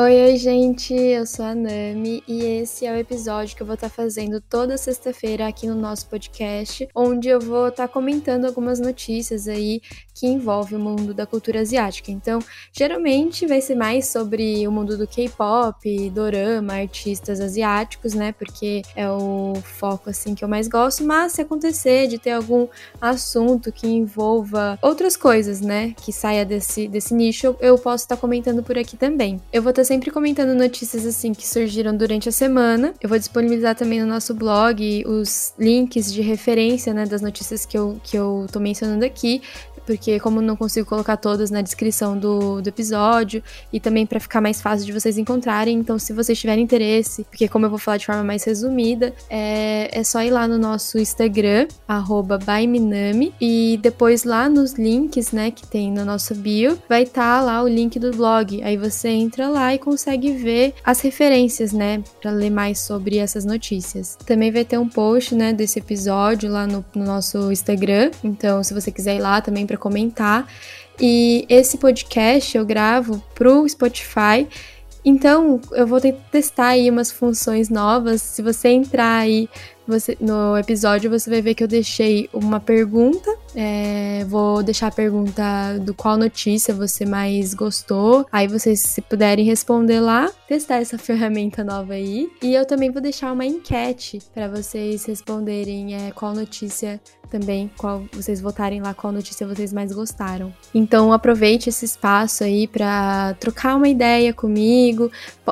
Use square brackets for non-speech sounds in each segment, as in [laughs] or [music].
Oi, oi, gente, eu sou a Nami e esse é o episódio que eu vou estar fazendo toda sexta-feira aqui no nosso podcast, onde eu vou estar comentando algumas notícias aí que envolvem o mundo da cultura asiática. Então, geralmente vai ser mais sobre o mundo do K-pop, dorama, artistas asiáticos, né? Porque é o foco assim que eu mais gosto, mas se acontecer de ter algum assunto que envolva outras coisas, né, que saia desse desse nicho, eu posso estar comentando por aqui também. Eu vou estar sempre comentando notícias assim que surgiram durante a semana. Eu vou disponibilizar também no nosso blog os links de referência, né, das notícias que eu, que eu tô mencionando aqui, porque como não consigo colocar todas na descrição do, do episódio e também para ficar mais fácil de vocês encontrarem, então se vocês tiverem interesse, porque como eu vou falar de forma mais resumida, é, é só ir lá no nosso Instagram, byminami, e depois lá nos links, né, que tem no nosso bio, vai estar tá lá o link do blog. Aí você entra lá e consegue ver as referências, né, para ler mais sobre essas notícias. Também vai ter um post, né, desse episódio lá no, no nosso Instagram. Então, se você quiser ir lá também para comentar. E esse podcast eu gravo pro Spotify. Então, eu vou testar aí umas funções novas. Se você entrar aí você, no episódio, você vai ver que eu deixei uma pergunta. É, vou deixar a pergunta do qual notícia você mais gostou. Aí vocês, se puderem responder lá, testar essa [laughs] ferramenta nova aí. E eu também vou deixar uma enquete para vocês responderem é, qual notícia também, qual vocês votarem lá qual notícia vocês mais gostaram. Então aproveite esse espaço aí para trocar uma ideia comigo.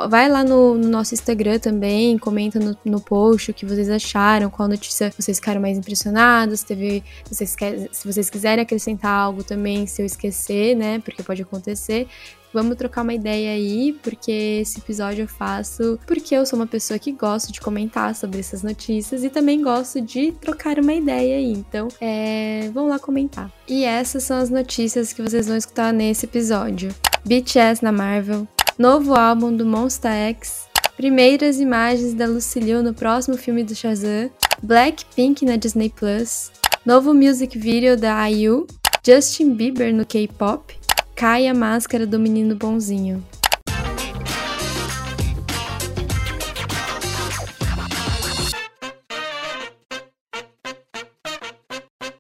Vai lá no, no nosso Instagram também, comenta no, no post o que vocês acharam qual notícia vocês ficaram mais impressionados, teve, vocês se vocês quiserem acrescentar algo também, se eu esquecer, né, porque pode acontecer, Vamos trocar uma ideia aí, porque esse episódio eu faço porque eu sou uma pessoa que gosto de comentar sobre essas notícias e também gosto de trocar uma ideia aí. Então, é, vamos lá comentar. E essas são as notícias que vocês vão escutar nesse episódio. BTS na Marvel, novo álbum do Monsta X, primeiras imagens da Lucille no próximo filme do Shazam, Blackpink na Disney Plus, novo music video da IU, Justin Bieber no K-pop, cai a máscara do menino bonzinho.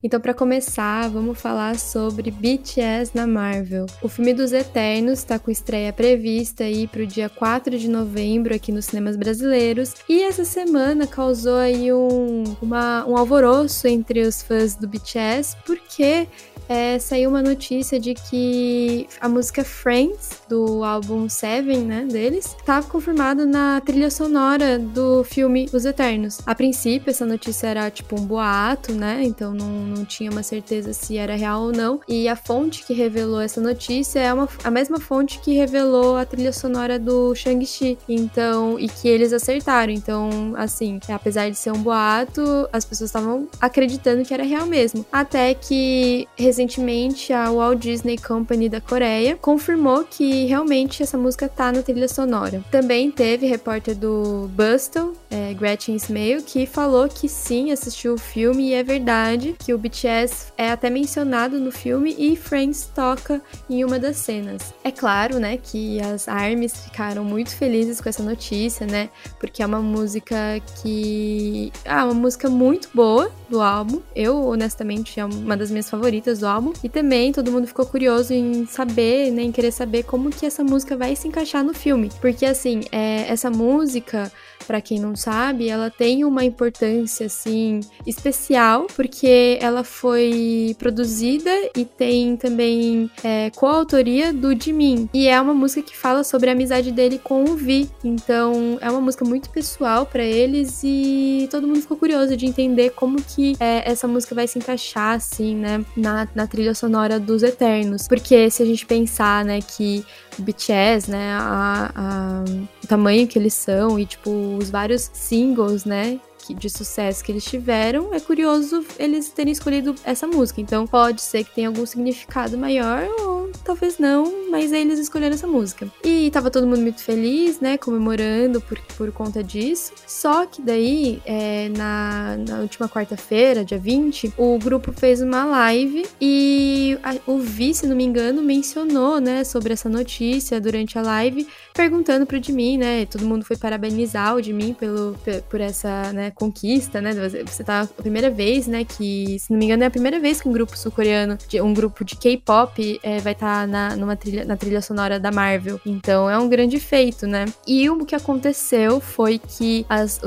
Então, para começar, vamos falar sobre BTS na Marvel. O filme dos Eternos está com estreia prevista aí para o dia 4 de novembro aqui nos cinemas brasileiros. E essa semana causou aí um, uma, um alvoroço entre os fãs do BTS, porque é, saiu uma notícia de que a música Friends, do álbum Seven, né, deles, estava confirmada na trilha sonora do filme Os Eternos. A princípio, essa notícia era tipo um boato, né, então não, não tinha uma certeza se era real ou não. E a fonte que revelou essa notícia é uma, a mesma fonte que revelou a trilha sonora do Shang-Chi. Então, e que eles acertaram. Então, assim, apesar de ser um boato, as pessoas estavam acreditando que era real mesmo. Até que recentemente a Walt Disney Company da Coreia confirmou que realmente essa música tá na trilha sonora. Também teve repórter do Bustle, é, Gretchen Ismail, que falou que sim, assistiu o filme e é verdade que o BTS é até mencionado no filme e Friends toca em uma das cenas. É claro, né, que as ARMYs ficaram muito felizes com essa notícia, né, porque é uma música que... Ah, uma música muito boa do álbum. Eu, honestamente, é uma das minhas favoritas do do álbum. E também todo mundo ficou curioso em saber, né, em querer saber como que essa música vai se encaixar no filme. Porque, assim, é, essa música para quem não sabe, ela tem uma importância assim especial porque ela foi produzida e tem também é, coautoria do Jimin e é uma música que fala sobre a amizade dele com o Vi. Então é uma música muito pessoal para eles e todo mundo ficou curioso de entender como que é, essa música vai se encaixar assim, né, na, na trilha sonora dos Eternos. Porque se a gente pensar, né, que BTS, né, a, a, o tamanho que eles são e tipo os vários singles, né? De sucesso que eles tiveram, é curioso eles terem escolhido essa música. Então pode ser que tenha algum significado maior ou talvez não, mas eles escolheram essa música. E tava todo mundo muito feliz, né, comemorando por, por conta disso. Só que daí, é, na, na última quarta-feira, dia 20, o grupo fez uma live e a, o Vi, se não me engano, mencionou, né, sobre essa notícia durante a live, perguntando pro Jimin, né, todo mundo foi parabenizar o Jimin pelo, por essa, né, conquista, né, você tá a primeira vez, né, que, se não me engano, é a primeira vez que um grupo sul-coreano, um grupo de K-pop, é, vai estar tá na, numa trilha, na trilha sonora da Marvel. Então é um grande feito, né? E o que aconteceu foi que as,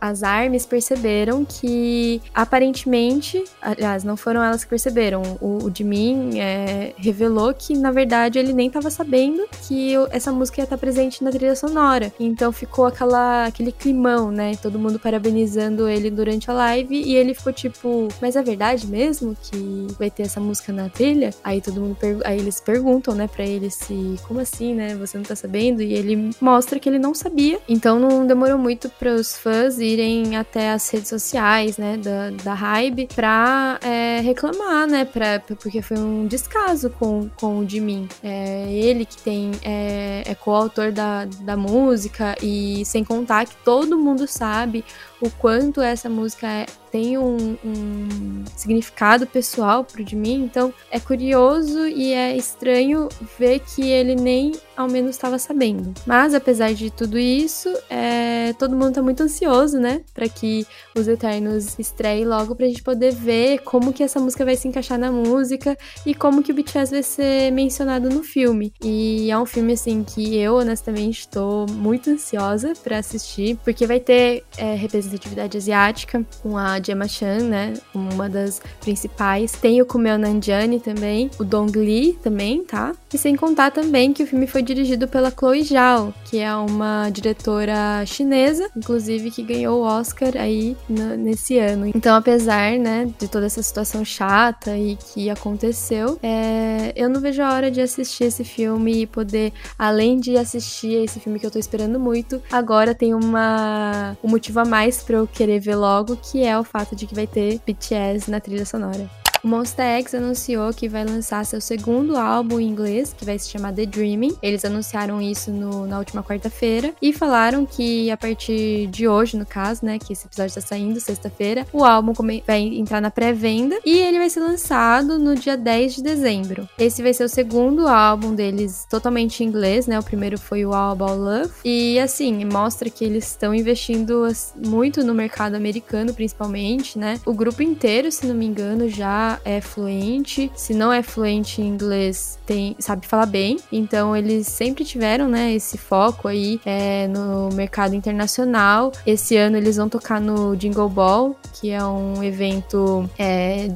as ARMYs perceberam que aparentemente, aliás, não foram elas que perceberam, o, o Jimin é, revelou que na verdade ele nem estava sabendo que essa música ia estar presente na trilha sonora. Então ficou aquela, aquele climão, né? Todo mundo parabenizando ele durante a live e ele ficou tipo, mas é verdade mesmo que vai ter essa música na trilha? Aí todo mundo aí eles perguntam, né, para ele se, como assim, né? Você não tá sabendo? E ele mostra que ele não sabia. Então não demorou muito para os fãs irem até as redes sociais, né, da, da Hybe pra é, reclamar, né, pra, porque foi um descaso com, com o Jimin. É, ele que tem, é, é coautor da, da música e sem contar que todo mundo sabe o quanto essa música é, tem um, um, significado pessoal pro Jimin, então é curioso e é estranho ver que ele nem ao menos estava sabendo. Mas apesar de tudo isso, é, todo mundo tá muito ansioso, né, para que os Eternos estreiem logo pra gente poder ver como que essa música vai se encaixar na música e como que o BTS vai ser mencionado no filme. E é um filme assim que eu honestamente estou muito ansiosa para assistir, porque vai ter é, representatividade asiática com a Gemma Chan, né, uma das principais. Tem o Kumail Nanjiani também, o Dong Lee também, tá? E sem contar também que o filme foi dirigido pela Chloe Zhao, que é uma diretora chinesa, inclusive que ganhou o Oscar aí nesse ano. Então, apesar, né, de toda essa situação chata e que aconteceu, é, eu não vejo a hora de assistir esse filme e poder, além de assistir esse filme que eu tô esperando muito, agora tem uma, um motivo a mais para eu querer ver logo, que é o fato de que vai ter BTS na trilha sonora. O Monster X anunciou que vai lançar seu segundo álbum em inglês, que vai se chamar The Dreaming. Eles anunciaram isso no, na última quarta-feira e falaram que a partir de hoje, no caso, né, que esse episódio está saindo sexta-feira, o álbum vai entrar na pré-venda e ele vai ser lançado no dia 10 de dezembro. Esse vai ser o segundo álbum deles totalmente em inglês, né? O primeiro foi o All About Love. E assim, mostra que eles estão investindo muito no mercado americano, principalmente, né? O grupo inteiro, se não me engano, já é fluente, se não é fluente em inglês, tem, sabe falar bem. Então eles sempre tiveram, né, esse foco aí é, no mercado internacional. Esse ano eles vão tocar no Jingle Ball, que é um evento é,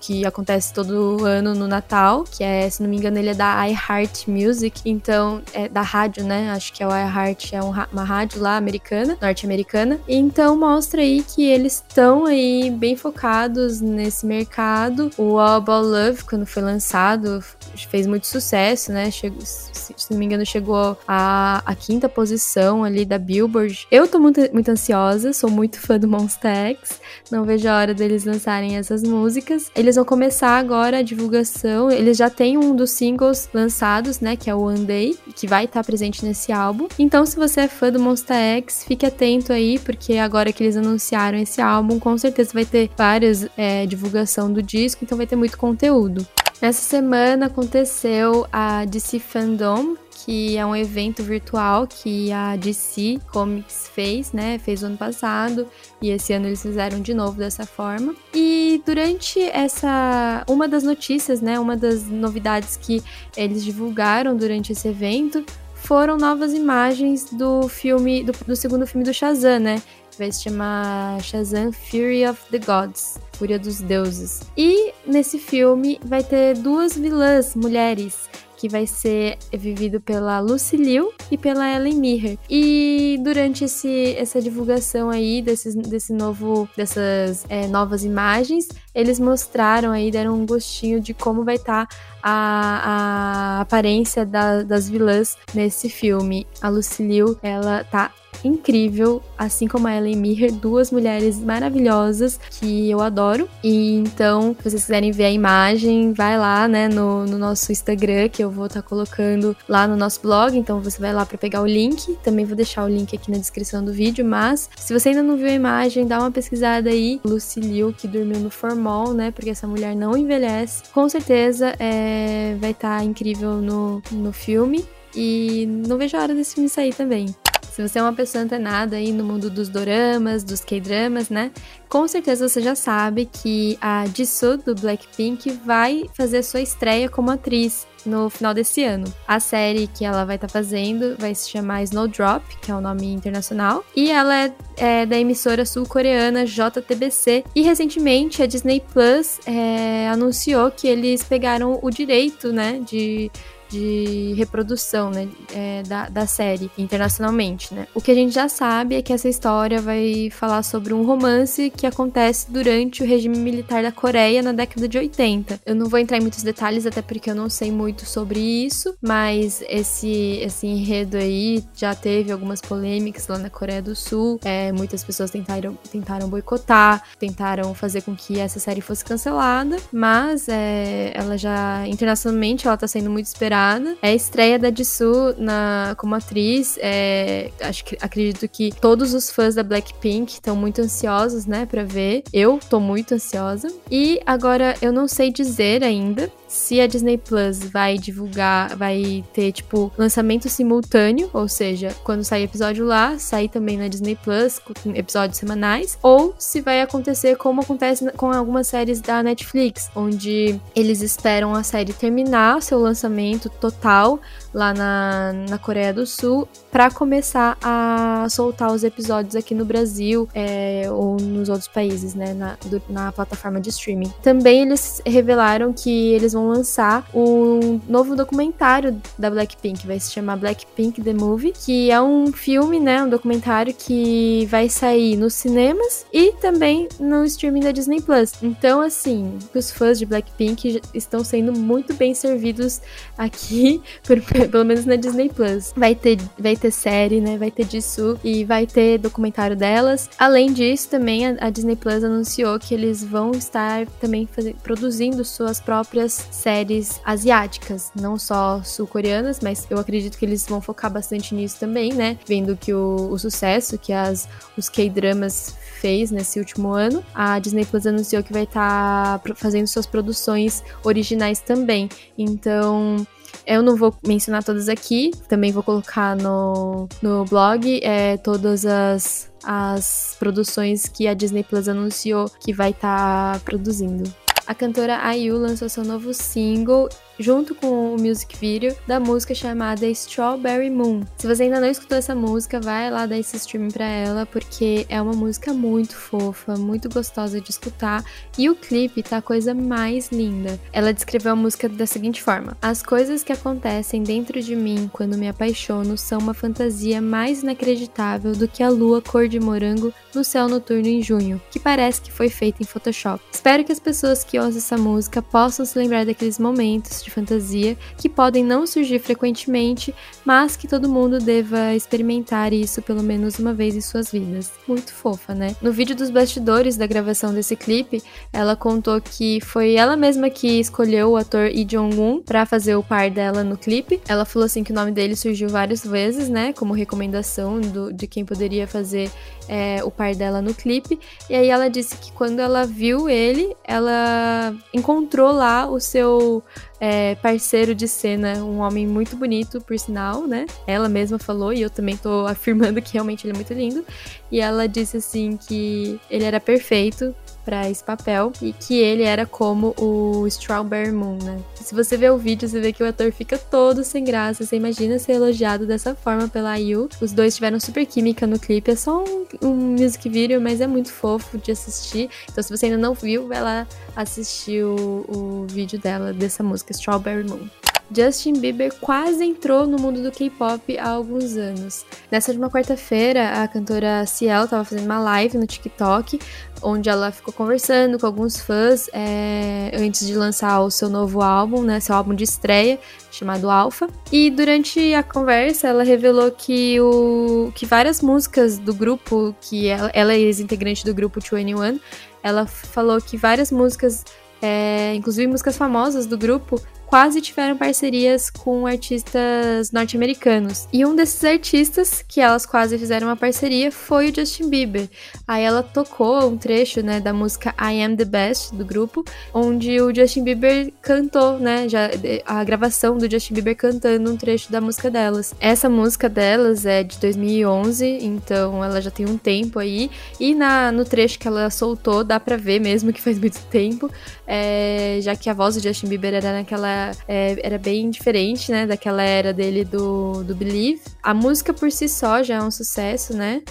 que acontece todo ano no Natal, que é, se não me engano, ele é da iHeart Music, então é da rádio, né? Acho que é o iHeart, é um, uma rádio lá americana, norte-americana. Então mostra aí que eles estão aí bem focados nesse mercado o All About Love, quando foi lançado, fez muito sucesso, né? Chegou, se não me engano, chegou à, quinta posição ali da Billboard. Eu tô muito, muito ansiosa, sou muito fã do Monster X. Não vejo a hora deles lançarem essas músicas. Eles vão começar agora a divulgação. Eles já têm um dos singles lançados, né? Que é o One Day, que vai estar presente nesse álbum. Então, se você é fã do Monster X, fique atento aí, porque agora que eles anunciaram esse álbum, com certeza vai ter várias é, divulgação do disco disco, então vai ter muito conteúdo. Nessa semana aconteceu a DC Fandom, que é um evento virtual que a DC Comics fez, né? Fez ano passado e esse ano eles fizeram de novo dessa forma. E durante essa uma das notícias, né, uma das novidades que eles divulgaram durante esse evento foram novas imagens do filme do, do segundo filme do Shazam, né? vai se chamar Shazam Fury of the Gods Fúria dos Deuses. E nesse filme vai ter duas vilãs mulheres que vai ser vivido pela Lucy Liu e pela Ellen Mirren. E durante esse, essa divulgação aí desses, desse novo, dessas é, novas imagens, eles mostraram aí, deram um gostinho de como vai estar tá a, a aparência da, das vilãs nesse filme. A Lucy Liu, ela tá incrível, assim como a Ellen Mirren, duas mulheres maravilhosas que eu adoro. E então, se vocês quiserem ver a imagem, vai lá, né, no, no nosso Instagram, que eu vou estar tá colocando lá no nosso blog. Então você vai lá para pegar o link. Também vou deixar o link aqui na descrição do vídeo. Mas se você ainda não viu a imagem, dá uma pesquisada aí. Lucy Liu, que dormiu no formol, né? Porque essa mulher não envelhece. Com certeza é, vai estar tá incrível no, no filme. E não vejo a hora desse filme sair também. Se você é uma pessoa antenada aí no mundo dos doramas, dos K-dramas, né? Com certeza você já sabe que a Jisoo do Blackpink vai fazer sua estreia como atriz no final desse ano. A série que ela vai estar tá fazendo vai se chamar Snowdrop, que é o nome internacional, e ela é, é da emissora sul-coreana JTBC. E recentemente a Disney Plus é, anunciou que eles pegaram o direito, né, de de reprodução né, é, da, da série internacionalmente. Né? O que a gente já sabe é que essa história vai falar sobre um romance que acontece durante o regime militar da Coreia na década de 80. Eu não vou entrar em muitos detalhes, até porque eu não sei muito sobre isso, mas esse, esse enredo aí já teve algumas polêmicas lá na Coreia do Sul. É, muitas pessoas tentaram, tentaram boicotar, tentaram fazer com que essa série fosse cancelada, mas é, ela já internacionalmente ela tá sendo muito esperada temporada. É a estreia da Jisoo na, como atriz. É, acho que, acredito que todos os fãs da Blackpink estão muito ansiosos, né, para ver. Eu tô muito ansiosa. E agora eu não sei dizer ainda se a Disney Plus vai divulgar, vai ter, tipo, lançamento simultâneo, ou seja, quando sair episódio lá, sair também na Disney Plus, episódios semanais, ou se vai acontecer como acontece com algumas séries da Netflix, onde eles esperam a série terminar seu lançamento total lá na, na Coreia do Sul para começar a soltar os episódios aqui no Brasil é, ou nos outros países, né, na, do, na plataforma de streaming. Também eles revelaram que eles vão lançar um novo documentário da Blackpink, vai se chamar Blackpink The Movie, que é um filme, né, um documentário que vai sair nos cinemas e também no streaming da Disney Plus. Então, assim, os fãs de Blackpink estão sendo muito bem servidos aqui, [laughs] por, pelo menos na Disney Plus. Vai ter, vai ter série, né, vai ter Jisoo e vai ter documentário delas. Além disso, também a, a Disney Plus anunciou que eles vão estar também produzindo suas próprias séries asiáticas, não só sul-coreanas, mas eu acredito que eles vão focar bastante nisso também, né? Vendo que o, o sucesso que as, os K-dramas fez nesse último ano, a Disney Plus anunciou que vai estar tá fazendo suas produções originais também. Então, eu não vou mencionar todas aqui, também vou colocar no, no blog é, todas as, as produções que a Disney Plus anunciou que vai estar tá produzindo. A cantora IU lançou seu novo single junto com o music video da música chamada Strawberry Moon. Se você ainda não escutou essa música, vai lá dar esse streaming pra ela, porque é uma música muito fofa, muito gostosa de escutar e o clipe tá a coisa mais linda. Ela descreveu a música da seguinte forma: As coisas que acontecem dentro de mim quando me apaixono são uma fantasia mais inacreditável do que a lua cor de morango no céu noturno em junho, que parece que foi feita em Photoshop. Espero que as pessoas que ouvem essa música possam se lembrar daqueles momentos de fantasia que podem não surgir frequentemente, mas que todo mundo deva experimentar isso pelo menos uma vez em suas vidas. Muito fofa, né? No vídeo dos bastidores da gravação desse clipe, ela contou que foi ela mesma que escolheu o ator Lee Jong-un para fazer o par dela no clipe. Ela falou assim que o nome dele surgiu várias vezes, né, como recomendação do, de quem poderia fazer é, o par dela no clipe. E aí ela disse que quando ela viu ele, ela encontrou lá o seu é, parceiro de cena, um homem muito bonito, por sinal, né? Ela mesma falou, e eu também tô [laughs] afirmando que realmente ele é muito lindo. E ela disse assim que ele era perfeito para esse papel e que ele era como o Strawberry Moon, né? Se você vê o vídeo, você vê que o ator fica todo sem graça. Você imagina ser elogiado dessa forma pela IU. Os dois tiveram super química no clipe. É só um, um music video, mas é muito fofo de assistir. Então, se você ainda não viu, vai lá assistir o, o vídeo dela, dessa música, Strawberry Moon. Justin Bieber quase entrou no mundo do K-pop há alguns anos. Nessa última quarta-feira, a cantora Ciel estava fazendo uma live no TikTok, onde ela ficou conversando com alguns fãs é, antes de lançar o seu novo álbum, né, seu álbum de estreia, chamado Alpha. E durante a conversa, ela revelou que, o, que várias músicas do grupo, que ela, ela é ex-integrante do grupo 21, ela falou que várias músicas, é, inclusive músicas famosas do grupo, quase tiveram parcerias com artistas norte-americanos. E um desses artistas que elas quase fizeram uma parceria foi o Justin Bieber. Aí ela tocou um trecho, né, da música I Am the Best do grupo, onde o Justin Bieber cantou, né, já a gravação do Justin Bieber cantando um trecho da música delas. Essa música delas é de 2011, então ela já tem um tempo aí. E na no trecho que ela soltou dá para ver mesmo que faz muito tempo, é, já que a voz do Justin Bieber era naquela é, era bem diferente, né, daquela era dele do, do Believe. A música por si só já é um sucesso, né,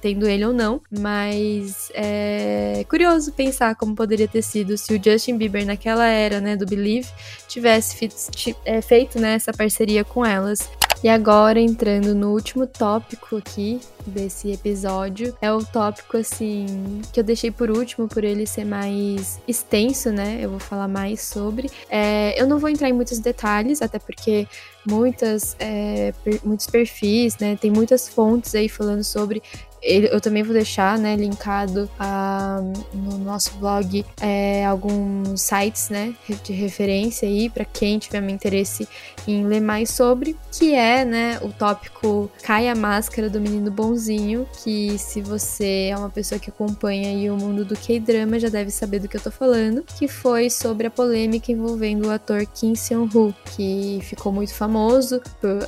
tendo ele ou não, mas é curioso pensar como poderia ter sido se o Justin Bieber naquela era, né, do Believe, tivesse feito, é, feito né, essa parceria com elas. E agora, entrando no último tópico aqui desse episódio, é o tópico, assim, que eu deixei por último, por ele ser mais extenso, né? Eu vou falar mais sobre. É, eu não vou entrar em muitos detalhes, até porque muitas, é, per, muitos perfis, né? Tem muitas fontes aí falando sobre eu também vou deixar, né, linkado a, no nosso blog é, alguns sites, né, de referência aí para quem tiver interesse em ler mais sobre, que é, né, o tópico Cai a Máscara do Menino Bonzinho, que se você é uma pessoa que acompanha aí o mundo do K-drama já deve saber do que eu tô falando, que foi sobre a polêmica envolvendo o ator Kim Seon-ho, que ficou muito famoso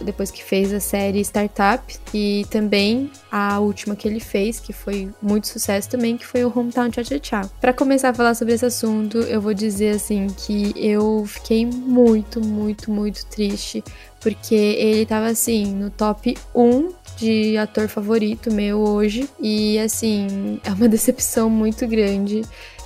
depois que fez a série Startup e também a última que ele fez, que foi muito sucesso também, que foi o Hometown Cha Cha Cha. Pra começar a falar sobre esse assunto, eu vou dizer assim que eu fiquei muito, muito, muito triste, porque ele tava assim no top 1 de ator favorito meu hoje. E assim, é uma [laughs] decepção muito grande.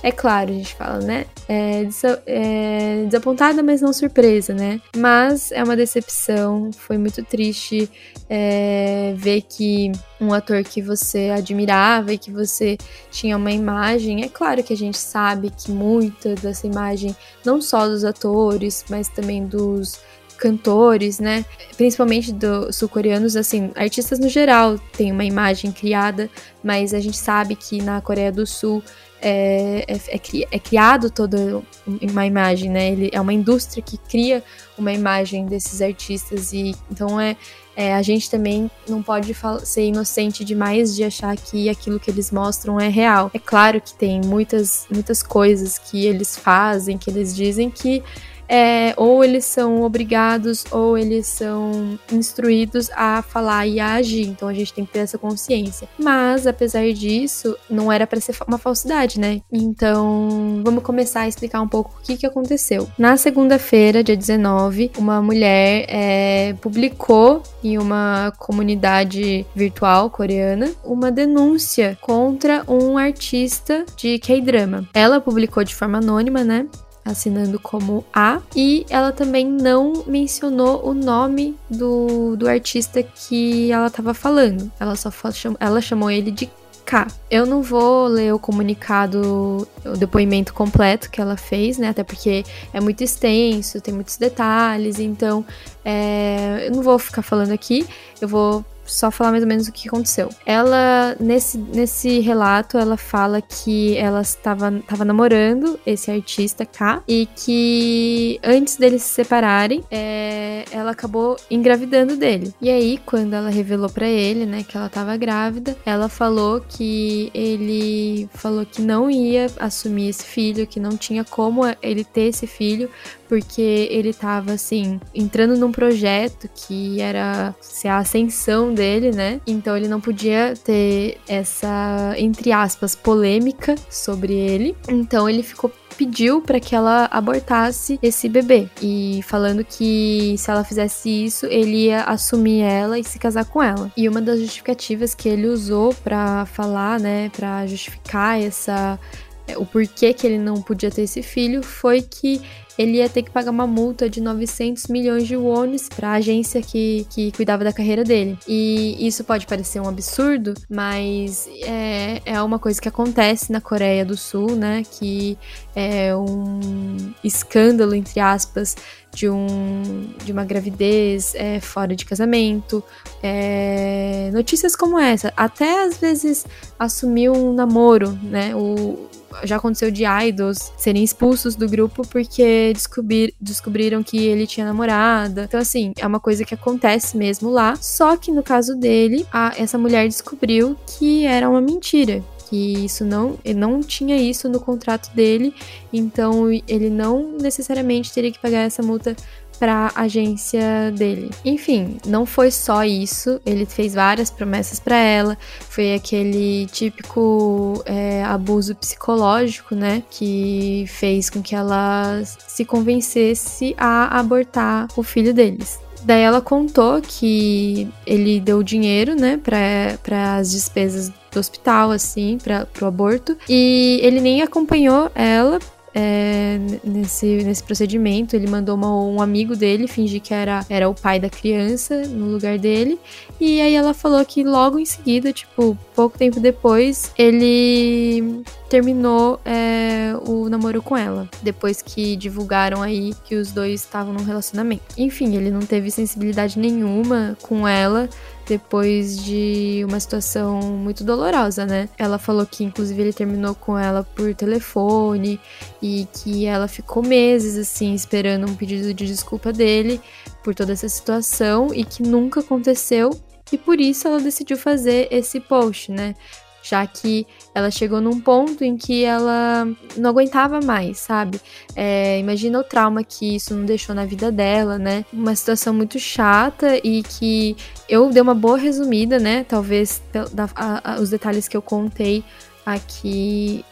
É claro, a gente fala, né? É, é, desapontada, mas não surpresa, né? Mas é uma decepção. Foi muito triste é, ver que um ator que você admirava e que você tinha uma imagem. É claro que a gente sabe que muita dessa imagem, não só dos atores, mas também dos cantores, né? Principalmente dos sul-coreanos, assim, artistas no geral têm uma imagem criada, mas a gente sabe que na Coreia do Sul é, é, é, é, criado toda uma imagem, né? Ele é uma indústria que cria uma imagem desses artistas e então é, é a gente também não pode ser inocente demais de achar que aquilo que eles mostram é real. É claro que tem muitas muitas coisas que eles fazem, que eles dizem que é, ou eles são obrigados ou eles são instruídos a falar e a agir. Então a gente tem que ter essa consciência. Mas, apesar disso, não era para ser uma falsidade, né? Então, vamos começar a explicar um pouco o que, que aconteceu. Na segunda-feira, dia 19, uma mulher é, publicou em uma comunidade virtual coreana uma denúncia contra um artista de K-drama. Ela publicou de forma anônima, né? Assinando como A. E ela também não mencionou o nome do, do artista que ela estava falando. Ela só falou, ela chamou ele de K. Eu não vou ler o comunicado, o depoimento completo que ela fez, né? Até porque é muito extenso, tem muitos detalhes, então é, eu não vou ficar falando aqui. Eu vou só falar mais ou menos o que aconteceu. Ela, nesse, nesse relato, ela fala que ela estava tava namorando esse artista K e que antes deles se separarem, é, ela acabou engravidando dele. E aí, quando ela revelou para ele, né, que ela estava grávida, ela falou que ele falou que não ia assumir esse filho, que não tinha como ele ter esse filho, porque ele estava assim entrando num projeto que era se a ascensão dele, né? Então ele não podia ter essa entre aspas polêmica sobre ele. Então ele ficou pediu para que ela abortasse esse bebê e falando que se ela fizesse isso, ele ia assumir ela e se casar com ela. E uma das justificativas que ele usou para falar, né, para justificar essa o porquê que ele não podia ter esse filho foi que ele ia ter que pagar uma multa de 900 milhões de wones para a agência que, que cuidava da carreira dele. E isso pode parecer um absurdo, mas é, é uma coisa que acontece na Coreia do Sul, né? Que é um escândalo, entre aspas, de, um, de uma gravidez é, fora de casamento, é, notícias como essa, até às vezes assumir um namoro, né? O, já aconteceu de idols serem expulsos do grupo porque descobrir, descobriram que ele tinha namorada. Então, assim, é uma coisa que acontece mesmo lá. Só que no caso dele, a, essa mulher descobriu que era uma mentira que isso não, não tinha isso no contrato dele, então ele não necessariamente teria que pagar essa multa para agência dele. Enfim, não foi só isso, ele fez várias promessas para ela, foi aquele típico é, abuso psicológico, né, que fez com que ela se convencesse a abortar o filho deles. Daí ela contou que ele deu dinheiro, né, para as despesas do hospital, assim, para o aborto. E ele nem acompanhou ela é, nesse, nesse procedimento. Ele mandou uma, um amigo dele fingir que era, era o pai da criança no lugar dele. E aí ela falou que logo em seguida, tipo, pouco tempo depois, ele terminou é, o namoro com ela. Depois que divulgaram aí que os dois estavam num relacionamento. Enfim, ele não teve sensibilidade nenhuma com ela depois de uma situação muito dolorosa, né? Ela falou que inclusive ele terminou com ela por telefone e que ela ficou meses assim esperando um pedido de desculpa dele por toda essa situação e que nunca aconteceu. E por isso ela decidiu fazer esse post, né? Já que ela chegou num ponto em que ela não aguentava mais, sabe? É, imagina o trauma que isso não deixou na vida dela, né? Uma situação muito chata e que eu dei uma boa resumida, né? Talvez da, a, a, os detalhes que eu contei aqui,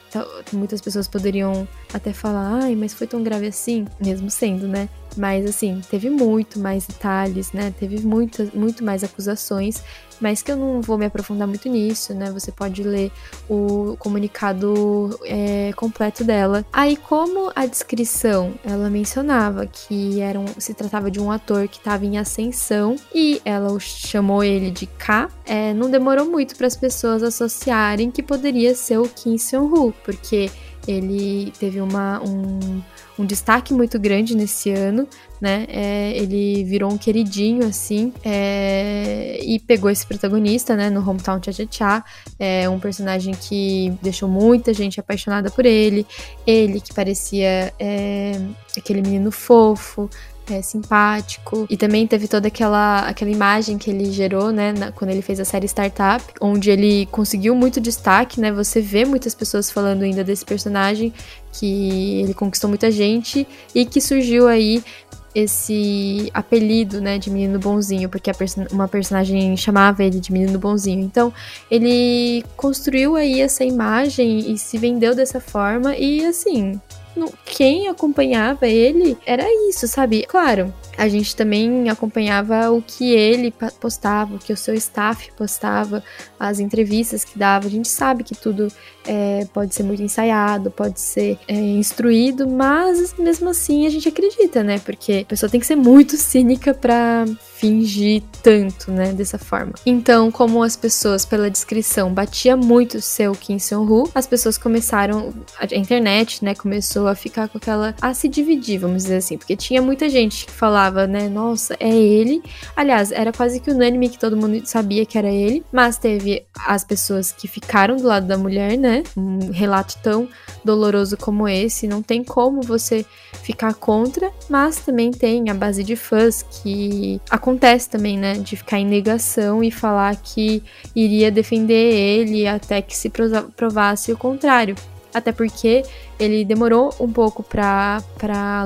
muitas pessoas poderiam até falar, ai, mas foi tão grave assim, mesmo sendo, né? Mas assim, teve muito mais detalhes, né? Teve muitas, muito mais acusações, mas que eu não vou me aprofundar muito nisso, né? Você pode ler o comunicado é, completo dela. Aí, como a descrição ela mencionava que era um, se tratava de um ator que estava em ascensão e ela chamou ele de K, é, não demorou muito para as pessoas associarem que poderia ser o Kim Seon-Hu, porque ele teve uma, um, um destaque muito grande nesse ano, né? É, ele virou um queridinho, assim, é, e pegou esse protagonista, né, no Hometown Cha Cha Cha, é um personagem que deixou muita gente apaixonada por ele, ele que parecia é, aquele menino fofo, é, simpático. E também teve toda aquela, aquela imagem que ele gerou, né, na, quando ele fez a série Startup, onde ele conseguiu muito destaque, né? Você vê muitas pessoas falando ainda desse personagem, que ele conquistou muita gente e que surgiu aí esse apelido, né, de menino bonzinho, porque perso uma personagem chamava ele de menino bonzinho. Então, ele construiu aí essa imagem e se vendeu dessa forma e assim, quem acompanhava ele era isso, sabe? Claro, a gente também acompanhava o que ele postava, o que o seu staff postava, as entrevistas que dava. A gente sabe que tudo é, pode ser muito ensaiado, pode ser é, instruído, mas mesmo assim a gente acredita, né? Porque a pessoa tem que ser muito cínica para fingir tanto, né, dessa forma. Então, como as pessoas, pela descrição, batia muito seu Kim Seon-Hu, as pessoas começaram, a internet, né, começou a ficar com aquela, a se dividir, vamos dizer assim, porque tinha muita gente que falava, né, nossa, é ele. Aliás, era quase que unânime que todo mundo sabia que era ele, mas teve as pessoas que ficaram do lado da mulher, né, um relato tão doloroso como esse, não tem como você ficar contra, mas também tem a base de fãs que acontece também, né, de ficar em negação e falar que iria defender ele até que se provasse o contrário até porque ele demorou um pouco para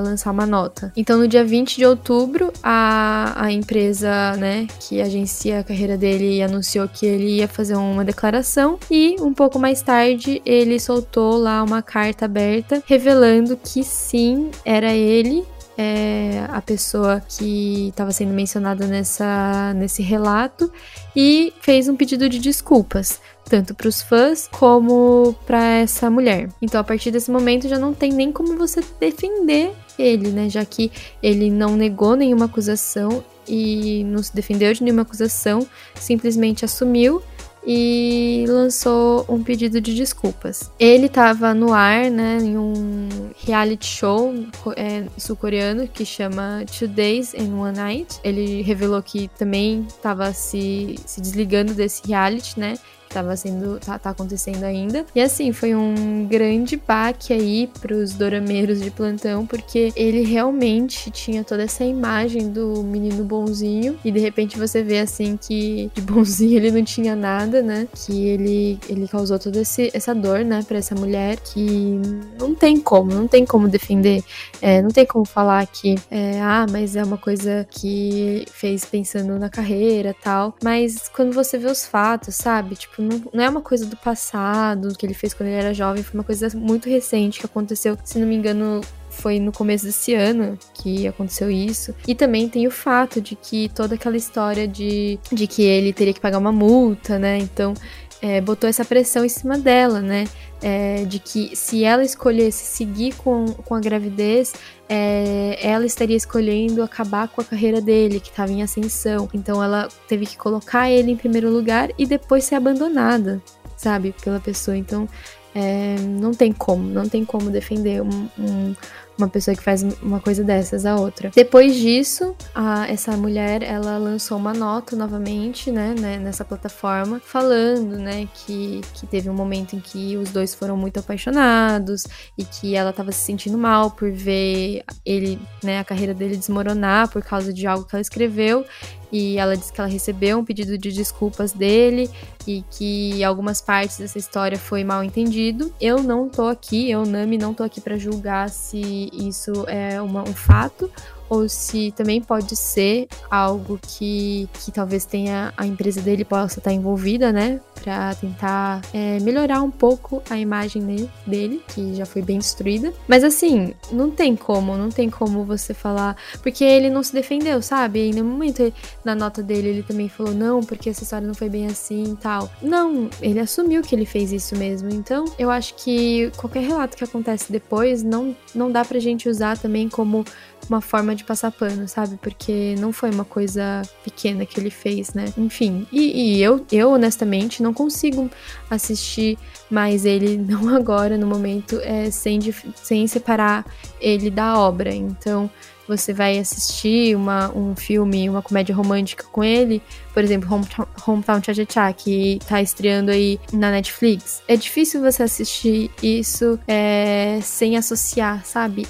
lançar uma nota. Então, no dia 20 de outubro, a, a empresa né, que agencia a carreira dele anunciou que ele ia fazer uma declaração e um pouco mais tarde ele soltou lá uma carta aberta revelando que sim, era ele é, a pessoa que estava sendo mencionada nessa, nesse relato e fez um pedido de desculpas tanto para os fãs como para essa mulher. Então, a partir desse momento já não tem nem como você defender ele, né? Já que ele não negou nenhuma acusação e não se defendeu de nenhuma acusação, simplesmente assumiu e lançou um pedido de desculpas. Ele estava no ar, né, em um reality show é, sul-coreano que chama Two Days and One Night. Ele revelou que também estava se, se desligando desse reality, né, estava sendo tá, tá, acontecendo ainda. E assim, foi um grande baque aí pros dorameiros de plantão, porque ele realmente tinha toda essa imagem do menino bonzinho e de repente você vê assim que de bonzinho ele não tinha nada, né? Que ele ele causou toda esse, essa dor, né, para essa mulher que não tem como, não tem como defender, é, não tem como falar que é, ah, mas é uma coisa que fez pensando na carreira, tal. Mas quando você vê os fatos, sabe? Tipo Tipo, não, não é uma coisa do passado, que ele fez quando ele era jovem, foi uma coisa muito recente que aconteceu, se não me engano, foi no começo desse ano que aconteceu isso. E também tem o fato de que toda aquela história de, de que ele teria que pagar uma multa, né? Então, é, botou essa pressão em cima dela, né? É, de que se ela escolhesse seguir com, com a gravidez, é, ela estaria escolhendo acabar com a carreira dele, que estava em ascensão. Então ela teve que colocar ele em primeiro lugar e depois ser abandonada, sabe, pela pessoa. Então é, não tem como, não tem como defender um, um uma pessoa que faz uma coisa dessas a outra. Depois disso, a, essa mulher ela lançou uma nota novamente, né, né, nessa plataforma, falando, né, que, que teve um momento em que os dois foram muito apaixonados e que ela estava se sentindo mal por ver ele, né, a carreira dele desmoronar por causa de algo que ela escreveu e ela disse que ela recebeu um pedido de desculpas dele e que algumas partes dessa história foi mal entendido. Eu não tô aqui, eu Nami não tô aqui para julgar se isso é uma, um fato ou se também pode ser algo que, que talvez tenha a empresa dele possa estar envolvida, né? Pra tentar é, melhorar um pouco a imagem dele, que já foi bem destruída. Mas assim, não tem como, não tem como você falar. Porque ele não se defendeu, sabe? E no momento, na nota dele, ele também falou, não, porque essa história não foi bem assim e tal. Não, ele assumiu que ele fez isso mesmo. Então, eu acho que qualquer relato que acontece depois não, não dá pra gente usar também como uma forma de passar pano, sabe? Porque não foi uma coisa pequena que ele fez, né? Enfim, e, e eu, eu honestamente não consigo assistir mais ele, [laughs] não agora, no momento, é, sem, sem separar ele da obra. Então, você vai assistir uma, um filme, uma comédia romântica com ele, por exemplo, Hometown, Hometown Cha Cha Cha, que tá estreando aí na Netflix. É difícil você assistir isso é, sem associar, sabe?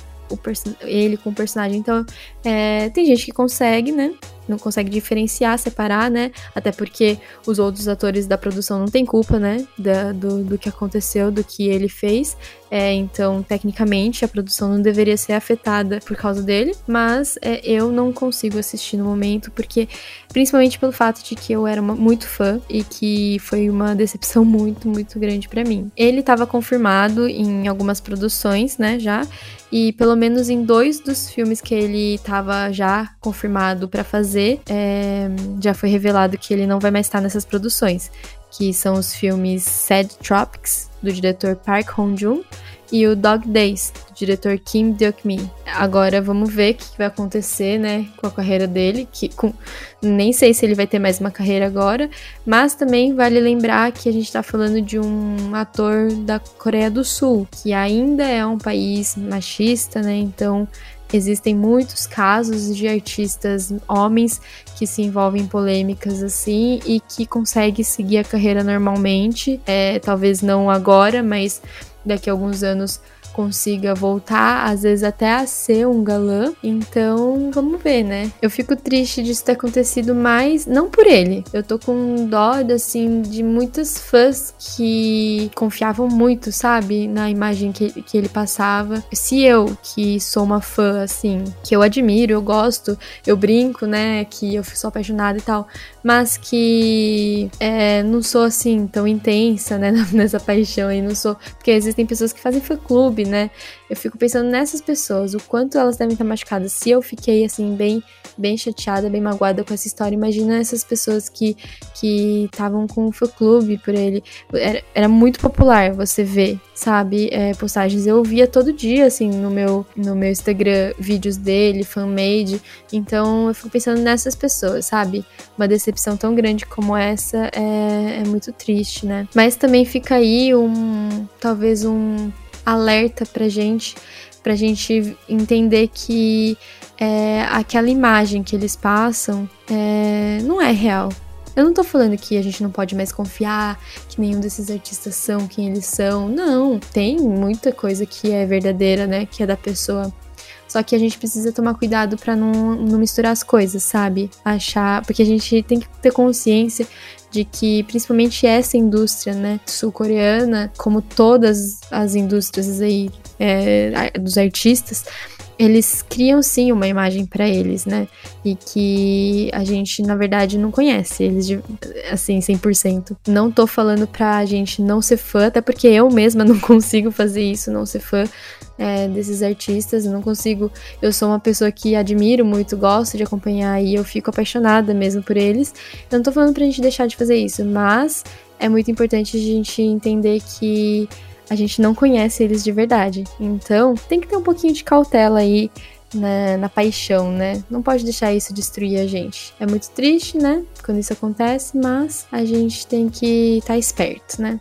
ele com o personagem. Então, é, tem gente que consegue, né? Não consegue diferenciar, separar, né? Até porque os outros atores da produção não têm culpa, né? Da, do, do que aconteceu, do que ele fez. É, então, tecnicamente, a produção não deveria ser afetada por causa dele, mas é, eu não consigo assistir no momento, porque principalmente pelo fato de que eu era uma, muito fã e que foi uma decepção [laughs] muito, muito grande para mim. Ele estava confirmado em algumas produções, né, já, e pelo menos em dois dos filmes que ele estava já confirmado para fazer, é, já foi revelado que ele não vai mais estar nessas produções que são os filmes Sad Tropics, do diretor Park Hong-joon, e o Dog Days, do diretor Kim Deok-min. Agora vamos ver o que vai acontecer, né, com a carreira dele, que com... nem sei se ele vai ter mais uma carreira agora, mas também vale lembrar que a gente tá falando de um ator da Coreia do Sul, que ainda é um país machista, né, então Existem muitos casos de artistas homens que se envolvem em polêmicas assim e que conseguem seguir a carreira normalmente. É, talvez não agora, mas daqui a alguns anos consiga voltar, às vezes até a ser um galã. Então, vamos ver, né? Eu fico triste disso ter acontecido mais, não por ele. Eu tô com dó, assim, de muitas fãs que confiavam muito, sabe? Na imagem que, que ele passava. Se eu, que sou uma fã, assim, que eu admiro, eu gosto, eu brinco, né? Que eu sou apaixonada e tal, mas que é, não sou assim tão intensa, né? [laughs] Nessa paixão aí, não sou. Porque existem pessoas que fazem fã-clube, né? Eu fico pensando nessas pessoas, o quanto elas devem estar machucadas. Se eu fiquei, assim, bem bem chateada, bem magoada com essa história. Imagina essas pessoas que que estavam com o fã-clube por ele. Era, era, muito popular você ver, sabe, é, postagens. Eu via todo dia, assim, no meu, no meu Instagram, vídeos dele, fan-made. Então eu fico pensando nessas pessoas, sabe? Uma decepção tão grande como essa é, é muito triste, né? Mas também fica aí um, talvez um alerta pra gente, pra gente entender que é, aquela imagem que eles passam é, não é real. Eu não tô falando que a gente não pode mais confiar que nenhum desses artistas são quem eles são. Não, tem muita coisa que é verdadeira, né? Que é da pessoa. Só que a gente precisa tomar cuidado para não, não misturar as coisas, sabe? Achar. Porque a gente tem que ter consciência de que principalmente essa indústria, né, sul-coreana, como todas as indústrias aí é, dos artistas, eles criam sim uma imagem para eles, né? E que a gente, na verdade, não conhece eles assim, 100%. Não tô falando pra gente não ser fã, até porque eu mesma [laughs] não consigo fazer isso, não ser fã é, desses artistas, não consigo. Eu sou uma pessoa que admiro muito, gosto de acompanhar e eu fico apaixonada mesmo por eles. Eu não tô falando pra gente deixar de fazer isso, mas é muito importante a gente entender que a gente não conhece eles de verdade. Então, tem que ter um pouquinho de cautela aí na, na, paixão, né? Não pode deixar isso destruir a gente. É muito triste, né? Quando isso acontece, mas a gente tem que estar tá esperto, né?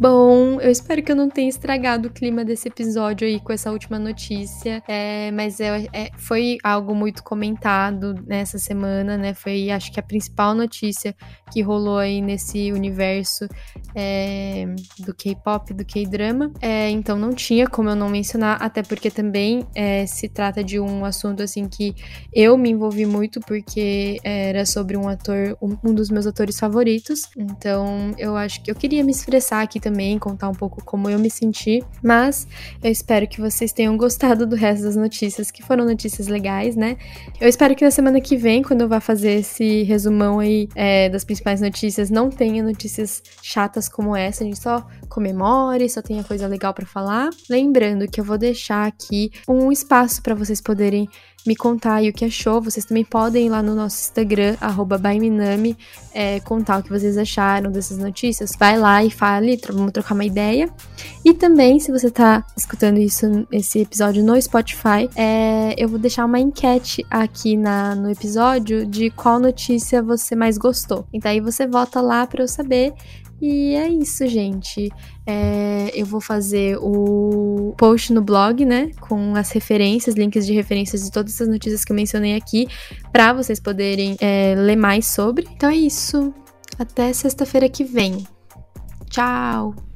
Bom, eu espero que eu não tenha estragado o clima desse episódio aí com essa última notícia, é, mas é, é, foi algo muito comentado nessa semana, né? Foi, acho que a principal notícia que rolou aí nesse universo é, do K-pop, do K-drama. É, então não tinha como eu não mencionar, até porque também é, se trata de um assunto assim que eu me envolvi muito porque era sobre um ator, um, um dos meus atores favoritos. Então eu acho que eu queria me expressar aqui também, contar um pouco como eu me senti. Mas eu espero que vocês tenham gostado do resto das notícias, que foram notícias legais, né? Eu espero que na semana que vem, quando eu vá fazer esse resumão aí é, das principais notícias, não tenha notícias chatas como essa. A gente só comemore, só tenha coisa legal para falar. Lembrando que eu vou deixar aqui um espaço para vocês poderem me contar aí o que achou. Vocês também podem ir lá no nosso Instagram, @baiminami, é, contar o que vocês acharam dessas notícias. Vai lá e fale, vamos trocar uma ideia. E também, se você tá escutando isso, esse episódio no Spotify, é, eu vou deixar uma enquete aqui na, no episódio de qual notícia você mais gostou. Então aí você vota lá para eu saber e é isso, gente. É, eu vou fazer o post no blog, né? Com as referências, links de referências de todas as notícias que eu mencionei aqui, para vocês poderem é, ler mais sobre. Então é isso. Até sexta-feira que vem. Tchau!